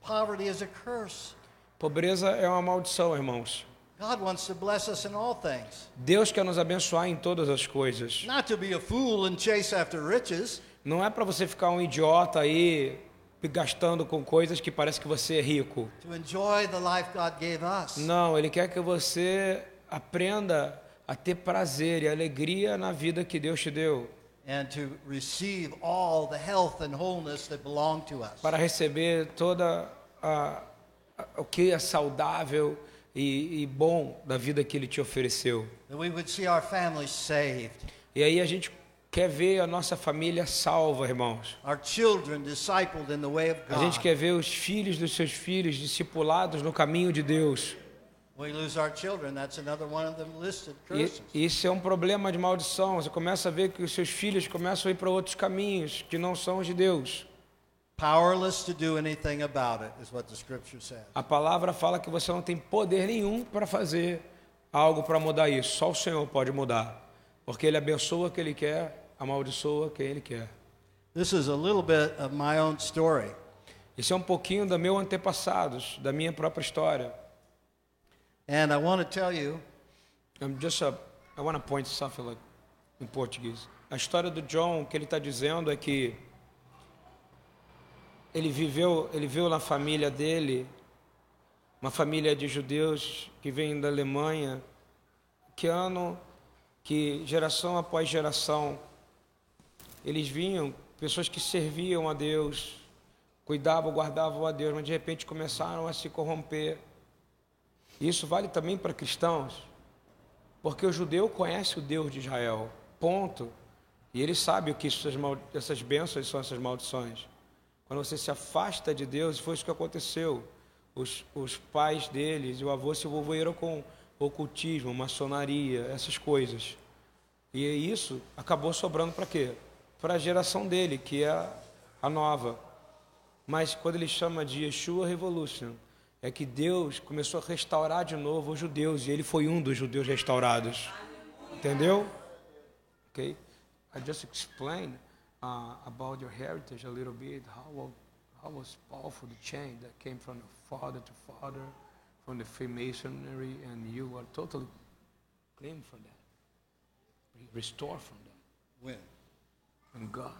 Poverty is a curse. Pobreza é uma maldição, irmãos. God wants to bless us in all things. Deus quer nos abençoar em todas as coisas. Not to be a fool and chase after riches, Não é para você ficar um idiota aí gastando com coisas que parece que você é rico. to enjoy the life God gave us. Não, ele quer que você aprenda a ter prazer e alegria na vida que Deus te deu, and to receive all the health and wholeness that belong to us. para receber toda a, a- o que é saudável e, e bom da vida que ele te ofereceu. That we would see our families saved, E aí a gente quer ver a nossa família salva, irmãos. our children discipled in the way of A gente quer ver os filhos dos seus filhos discipulados no caminho de Deus. We lose our children, that's another one of them listed E curses. isso é um problema de maldição. Você começa a ver que os seus filhos começam a ir para outros caminhos que não são os de Deus. Powerless to do anything about it, is what the scripture says. A palavra fala que você não tem poder nenhum para fazer algo para mudar isso. Só o Senhor pode mudar. Porque Ele abençoa quem Ele quer, amaldiçoa quem Ele quer. This is a little bit of my own story. Isso é um pouquinho do meu antepassados, da minha própria história. And I want to tell you I'm just a, I want to point something like in Portuguese. A história do John, o que ele está dizendo é que ele viveu, ele viu na família dele, uma família de judeus que vem da Alemanha, que ano, que geração após geração, eles vinham, pessoas que serviam a Deus, cuidavam, guardavam a Deus, mas de repente começaram a se corromper. Isso vale também para cristãos. Porque o judeu conhece o Deus de Israel, ponto. E ele sabe o que essas, essas bênçãos são essas maldições. Quando você se afasta de Deus, foi isso que aconteceu. Os, os pais deles e o avô se envolveram com ocultismo, maçonaria, essas coisas. E isso acabou sobrando para quê? Para a geração dele, que é a nova. Mas quando ele chama de Yeshua Revolution, é que Deus começou a restaurar de novo os judeus, e ele foi um dos judeus restaurados. Entendeu? Okay? I just explained uh, about your heritage a little bit, how, how was powerful the chain that came from your father to father, from the Freemasonry, and you are totally clean from that, restored from that. when. And God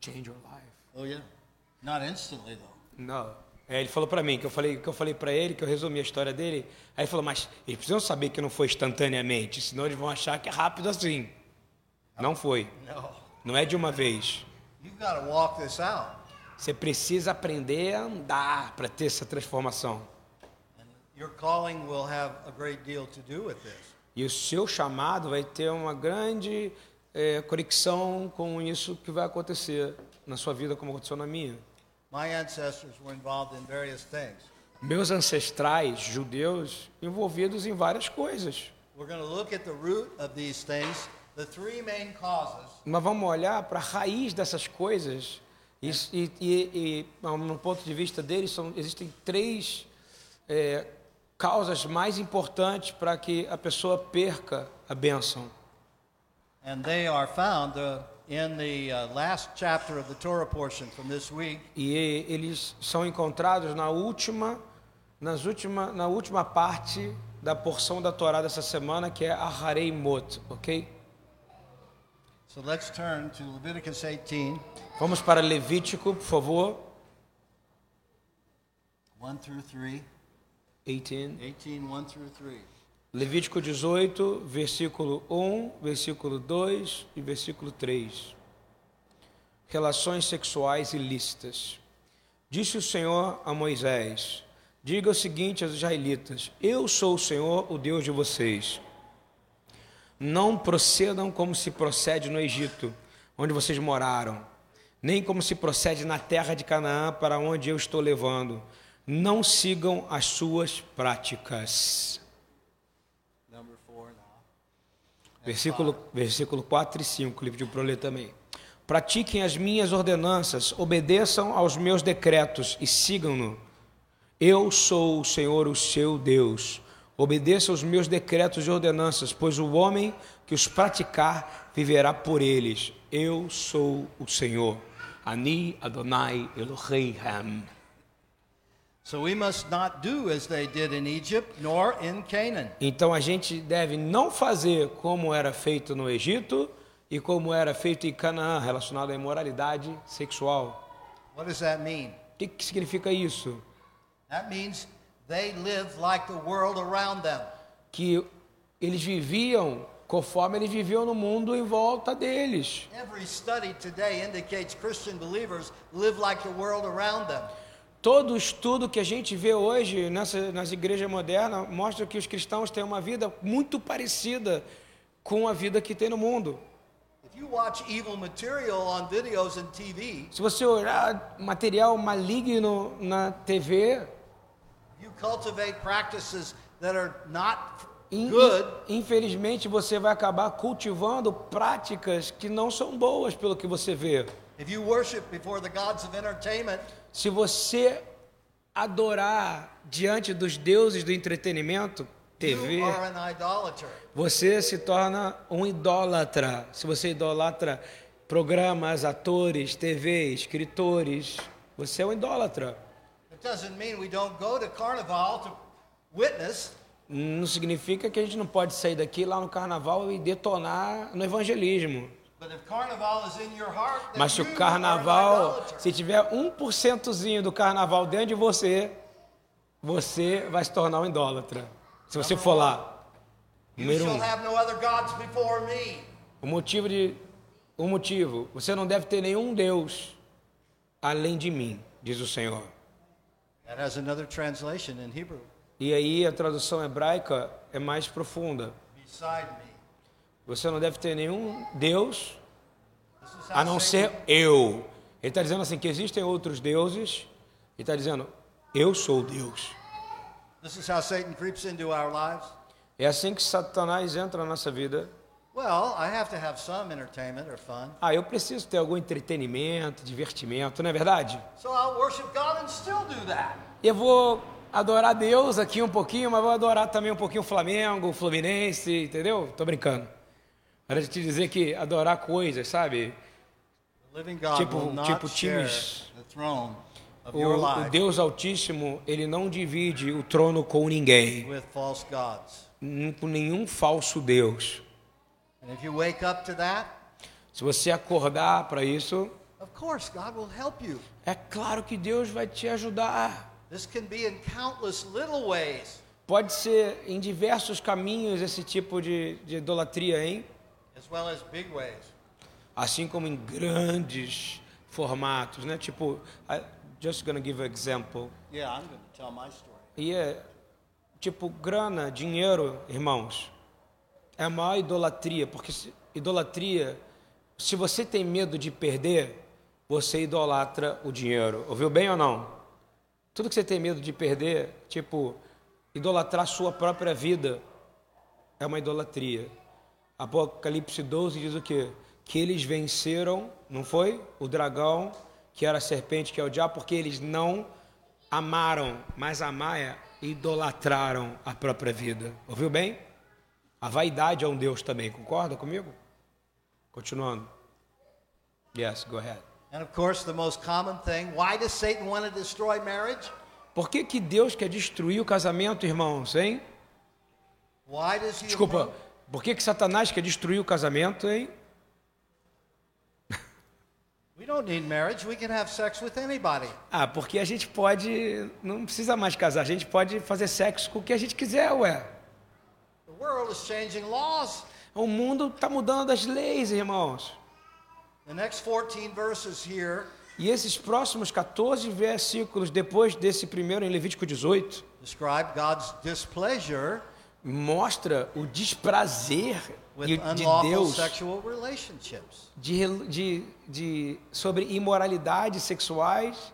changed your life. Oh yeah. Not instantly though. Não. É, ele falou pra mim, que eu falei, que eu falei para ele, que eu resumi a história dele. Aí ele falou, mas eles precisam saber que não foi instantaneamente, senão eles vão achar que é rápido assim. Não foi. No. Não é de uma vez. You've got to walk this out. Você precisa aprender a andar para ter essa transformação. your calling will have a great deal to do with this. E o seu chamado vai ter uma grande eh, conexão com isso que vai acontecer na sua vida, como aconteceu na minha. My ancestors were involved in various things. Meus ancestrais judeus envolvidos em várias coisas. We're going to look at the root of these things, the three main causes, Mas vamos olhar para a raiz dessas coisas e, e, e, e no ponto de vista deles, são, existem três eh, causas mais importantes para que a pessoa perca a bênção. And they are found uh, in the uh, last chapter of the Torah portion from this week, E eles são encontrados na última, nas última, na última parte da porção da Torá dessa semana, que é a Harei Mot, ok? So let's turn to Leviticus 18, Vamos para Levítico, por favor. 1 through 3. 18. 18, 1 through 3. Levítico 18, versículo 1, versículo 2 e versículo 3. Relações sexuais ilícitas. Disse o Senhor a Moisés: Diga o seguinte aos israelitas: Eu sou o Senhor, o Deus de vocês. Não procedam como se procede no Egito, onde vocês moraram, nem como se procede na terra de Canaã, para onde eu estou levando. Não sigam as suas práticas. Number 4 now. Versículo, versículo 4 e 5, livro de Prolê também. Pratiquem as minhas ordenanças, obedeçam aos meus decretos e sigam-no. Eu sou o Senhor, o seu Deus. Obedeça aos meus decretos e ordenanças, pois o homem que os praticar viverá por eles. Eu sou o Senhor. Ani Adonai Elohim. Então a gente deve não fazer como era feito no Egito e como era feito em Canaã, relacionado à imoralidade sexual. What does that mean? O que, que significa isso? That means they lived like the world around them. Que eles viviam conforme eles viviam no mundo em volta deles. Every study today indicates Christian believers live like the world around them. Todo estudo que a gente vê hoje nessa, nas igrejas modernas mostra que os cristãos têm uma vida muito parecida com a vida que tem no mundo. TV, Se você olhar material maligno na TV, In- Infelizmente, você vai acabar cultivando práticas que não são boas pelo que você vê. if you worship before the gods of entertainment, Se você adorar diante dos deuses do entretenimento, TV, você se torna um idólatra. Se você idolatra programas, atores, TV, escritores, você é um idólatra. Não significa que a gente não pode sair daqui lá no carnaval e detonar no evangelismo. Mas se o carnaval, se tiver 1%zinho do carnaval dentro de você, você vai se tornar um idólatra. Se você for lá. Número um. O motivo de. O motivo. Você não deve ter nenhum Deus além de mim, diz o Senhor. E aí a tradução hebraica é mais profunda. Beside me. Você não deve ter nenhum Deus a não ser eu. Ele está dizendo assim que existem outros deuses. Ele está dizendo, eu sou Deus. This is how Satan creeps into our lives. É assim que Satanás entra na nossa vida. Well, I have to have some entertainment or fun. Ah, eu preciso ter algum entretenimento, divertimento, não é verdade? So I'll worship God and still do that. Eu vou adorar Deus aqui um pouquinho, mas vou adorar também um pouquinho o Flamengo, o Fluminense, entendeu? Tô brincando. Era de te dizer que adorar coisas, sabe? Tipo- tipo times. O, o Deus Altíssimo, ele não divide o trono com ninguém, com nenhum falso Deus. And if you wake up to that, Se você acordar para isso, of course God will help you. é claro que Deus vai te ajudar. This can be in countless little ways Pode ser em diversos caminhos esse tipo de, de idolatria, hein? As well as big ways. Assim como em grandes formatos, né? Tipo, I, just gonna give an example. Yeah, I'm going to tell my story. E é, tipo, grana, dinheiro, irmãos, é a maior idolatria, porque se- idolatria, se você tem medo de perder, você idolatra o dinheiro. Ouviu bem ou não? Tudo que você tem medo de perder, tipo, idolatrar sua própria vida, é uma idolatria. Apocalipse 12 diz o quê? Que eles venceram, não foi? O dragão, que era a serpente, que é o diabo, porque eles não amaram, mas amar é idolatraram a própria vida. Ouviu bem? A vaidade é um Deus também, concorda comigo? Continuando. Yes, go ahead. And of course, the most common thing why does Satan want to destroy marriage? Por que, que Deus quer destruir o casamento, irmãos, hein? Desculpa, por que, que Satanás quer destruir o casamento, hein? We don't need marriage. We can have sex with anybody. Ah, porque a gente pode, não precisa mais casar, a gente pode fazer sexo com o que a gente quiser, ué. The world is changing laws. O mundo está mudando as leis, irmãos. The next 14 verses here E esses próximos 14 versículos, depois desse primeiro em Levítico 18, describe God's displeasure mostra o desprazer de Deus sexual relationships. de, de, de, sobre imoralidades sexuais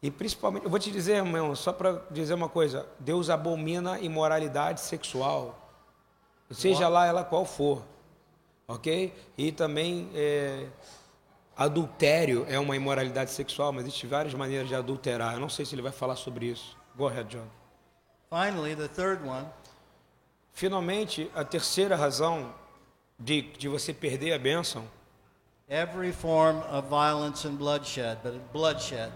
e principalmente, eu vou te dizer, irmão, só para dizer uma coisa, Deus abomina imoralidade sexual, seja lá ela qual for, ok? E também é, adultério é uma imoralidade sexual, mas existem várias maneiras de adulterar. Eu não sei se ele vai falar sobre isso. Go ahead, John. Finally, the third one Finalmente, a terceira razão de, de você perder a bênção every form of violence and bloodshed, but bloodshed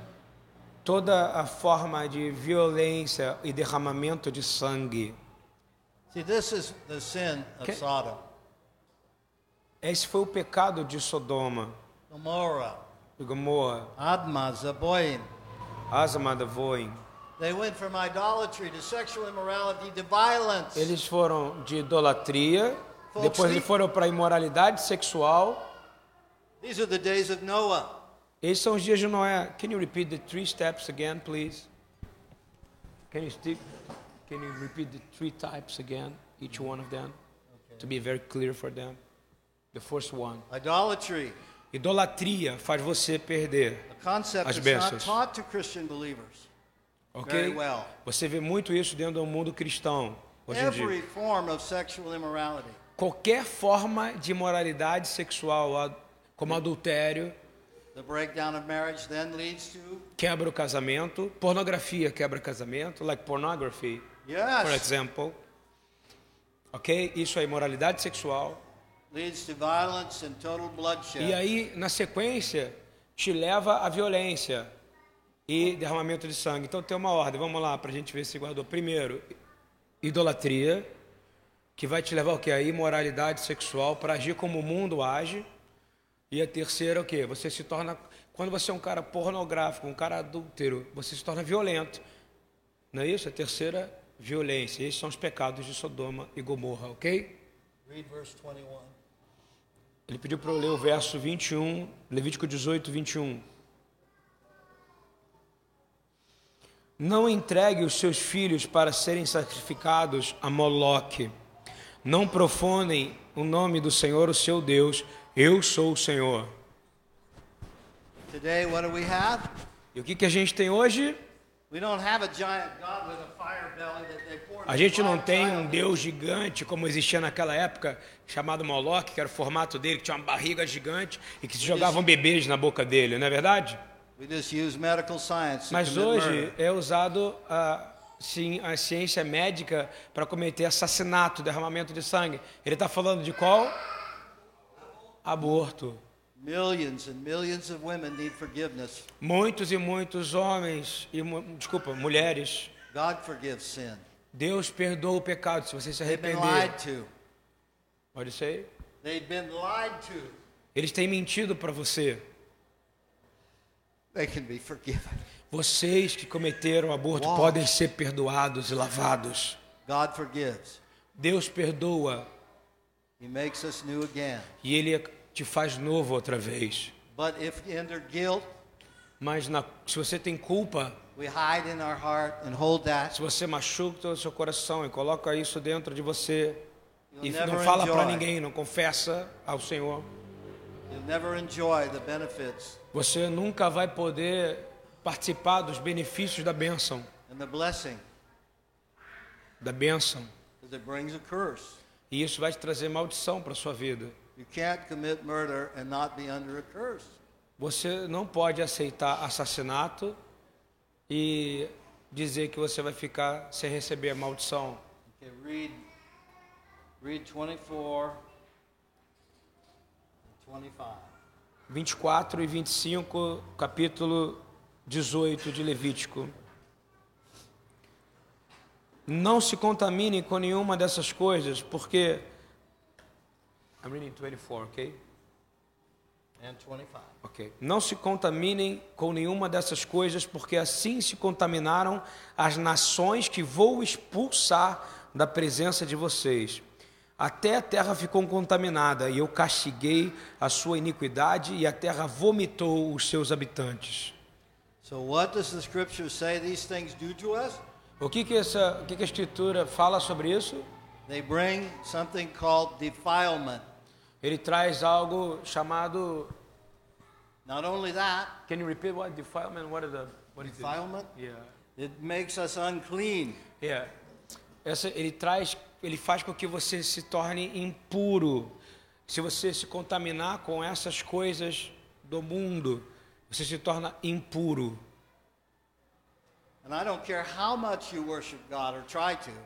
toda a forma de violência e derramamento de sangue. See, this is the sin of Okay. Sodom, Esse foi o pecado de Sodoma, Gomorrah, de Gomorra, Admah, Zeboim. Asma da Voim. They went from idolatry to sexual immorality to violence. Eles foram de idolatria, depois eles foram para imoralidade sexual. These are the days of Noah. Esses são os dias de Noé. Can you repeat the three steps again, please? Can you, stick, can you repeat the three types again, each one of them, to be very clear for them? The first one. Idolatry, Idolatria faz você perder, As bênçãos. taught to Christian believers. Ok? Well. Você vê muito isso dentro do mundo cristão hoje em dia. Every form of sexual immorality. Qualquer forma de imoralidade sexual, como adultério, The breakdown of marriage then leads to quebra o casamento, pornografia quebra casamento, like pornography, for yes, example. Ok? Isso é imoralidade sexual. leads to violence and total bloodshed. E aí, na sequência, te leva à violência e derramamento de sangue. Então tem uma ordem, vamos lá, para a gente ver se guardou. Primeiro, idolatria, que vai te levar ao quê? A imoralidade sexual, para agir como o mundo age. E a terceira, o quê? Você se torna, quando você é um cara pornográfico, um cara adúltero, você se torna violento. Não é isso? A terceira, violência. Esses são os pecados de Sodoma e Gomorra, ok? Read verse 21. Ele pediu para eu ler o verso 21, Levítico 18, 21. Não entregue os seus filhos para serem sacrificados a Moloque. Não profanem o nome do Senhor, o seu Deus. Eu sou o Senhor. Today, what do we have? E o que, que a gente tem hoje? A gente não tem um Deus gigante como existia naquela época, chamado Moloque, que era o formato dele, que tinha uma barriga gigante e que se jogavam bebês na boca dele, não é verdade? We just use medical science. to Mas hoje é usado a, sim, a ciência médica para cometer assassinato, derramamento de sangue. Ele está falando de qual? Aborto. Millions and millions of women need forgiveness. Muitos e muitos homens, e desculpa, mulheres, God forgives sin. Deus perdoa o pecado se você se They've been arrepender. Pode ser? Eles têm mentido para você. They can be forgiven. Vocês que cometeram aborto podem ser perdoados e lavados. God forgives. Deus perdoa He makes us new again. e Ele te faz novo outra vez. But if under guilt, Mas na- se você tem culpa, we hide in our heart and hold that, Se você machuca o seu coração e coloca isso dentro de você e não fala para ninguém, não confessa ao Senhor, you'll never enjoy the benefits você nunca vai poder participar dos benefícios da bênção, and the blessing, da bênção. because it brings a curse. E isso vai te trazer maldição para sua vida. You can't commit murder and not be under a curse. Você não pode aceitar assassinato e dizer que você vai ficar sem receber a maldição. Okay, read, read 24 and 25. 24 e 25, capítulo 18 de Levítico. Não se contamine com nenhuma dessas coisas, porque. I'm reading 24, ok? And 25. Ok. Não se contaminem com nenhuma dessas coisas, porque assim se contaminaram as nações que vou expulsar da presença de vocês. Até a terra ficou contaminada, e eu castiguei a sua iniquidade, e a terra vomitou os seus habitantes. So, what does the scripture say these things do to us? O que, que, essa, o que, que a Escritura fala sobre isso? They bring something called defilement. Ele traz algo chamado. Not only that, Can you repeat what defilement? What is the what is it? defilement, Yeah. it makes us unclean. É. Essa, ele traz, ele faz com que você se torne impuro. Se você se contaminar com essas coisas do mundo, você se torna impuro.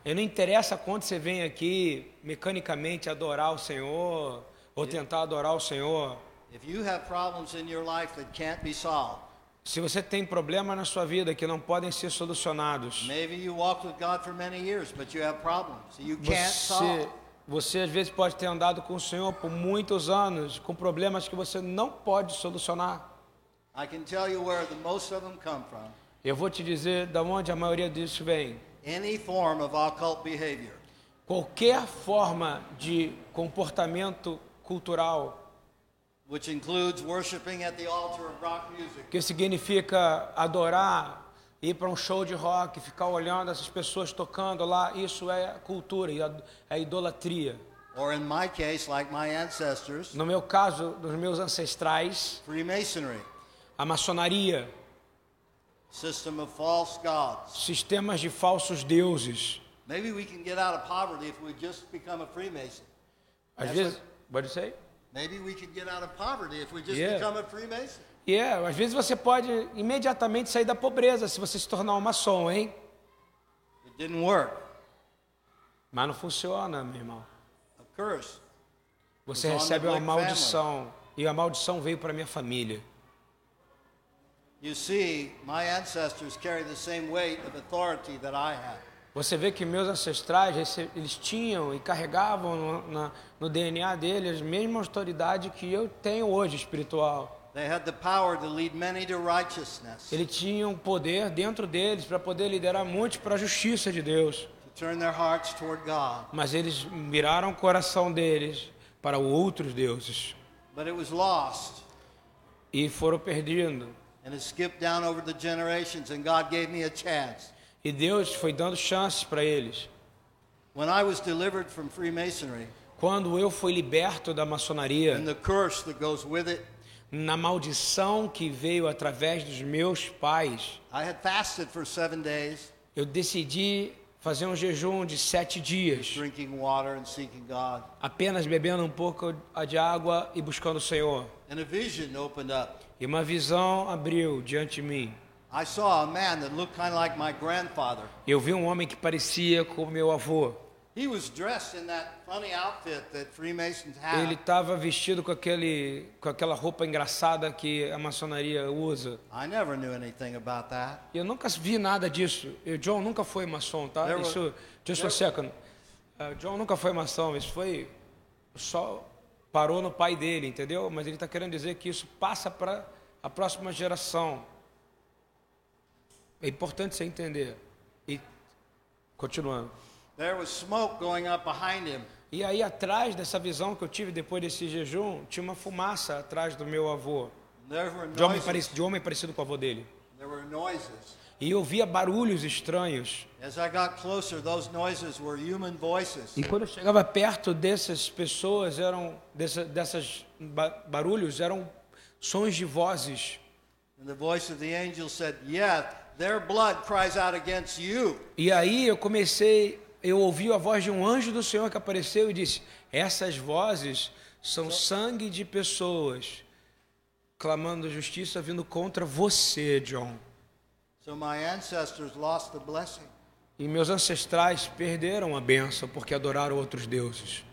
E não interessa quando você vem aqui mecanicamente adorar o Senhor ou tentar adorar o Senhor. If you have problems in your life that can't be solved, Se você tem problemas na sua vida que não podem ser solucionados, maybe you walked with God for many years, but you have problems you can't você, você às vezes pode ter andado com o Senhor por muitos anos, com problemas que você não pode solucionar. Eu vou te dizer da onde a maioria disso vem. Any form of occult behavior. Qualquer forma de comportamento cultural que significa adorar, ir para um show de rock, ficar olhando essas pessoas tocando lá, isso é cultura e é idolatria. or in my case, like my ancestors, No meu caso, dos meus ancestrais, Freemasonry, a maçonaria, system of false gods. sistemas de falsos deuses. Maybe we can get out of poverty if we just become a Freemason. Às vezes, pode ser? Maybe we could get out of poverty if we just Yeah. become a Freemason. É, às vezes você pode imediatamente sair da pobreza se você se tornar um maçom, hein? It didn't work. Mas não funciona, meu irmão. A curse. Você recebe uma maldição. E a maldição veio para minha família. You see, my ancestors carry the same weight of authority that I had. Você vê que meus ancestrais, eles tinham e carregavam no, na- no DNA deles a mesma autoridade que eu tenho hoje espiritual. Eles tinham poder dentro deles para poder liderar muitos para a justiça de Deus. Mas eles viraram o coração deles para outros deuses But it was lost. e foram perdendo. And it skipped down over the generations, and God gave me a chance. E Deus foi dando chances para eles. When I was delivered from Freemasonry Quando eu fui liberto da maçonaria, and the curse that goes with it, na maldição que veio através dos meus pais, I had fasted for seven days, eu decidi fazer um jejum de sete dias, drinking water and seeking God. apenas bebendo um pouco de água e buscando o Senhor. And a vision opened up. E uma visão abriu diante de mim. I saw a man that looked kind of like my grandfather. Eu vi um homem que parecia com meu avô. He was dressed in that funny outfit that Freemasons Ele estava vestido com, aquele, com aquela roupa engraçada que a maçonaria usa. I never knew anything about that. Eu nunca vi nada disso. E John nunca foi maçom, tá? There was- Isso, just a second. Uh, John nunca foi maçom. Isso foi só parou no pai dele, entendeu? Mas ele está querendo dizer que isso passa para a próxima geração. É importante você entender. E continuando. There was smoke going up behind him. E aí atrás dessa visão que eu tive depois desse jejum, tinha uma fumaça atrás do meu avô. De homem, parecido, de homem parecido com o avô dele. There were noises. E eu ouvia barulhos estranhos. As I got closer, those noises were human voices. E quando eu chegava perto dessas pessoas, eram dessa, dessas ba- barulhos, eram sons de vozes. And the voice of the angel said, Yeah, their blood cries out against you. E aí eu comecei, eu ouvi a voz de um anjo do Senhor que apareceu e disse: Essas vozes são sangue de pessoas clamando justiça vindo contra você, John. So my ancestors lost the blessing. E meus ancestrais perderam a bênção porque adoraram outros deuses.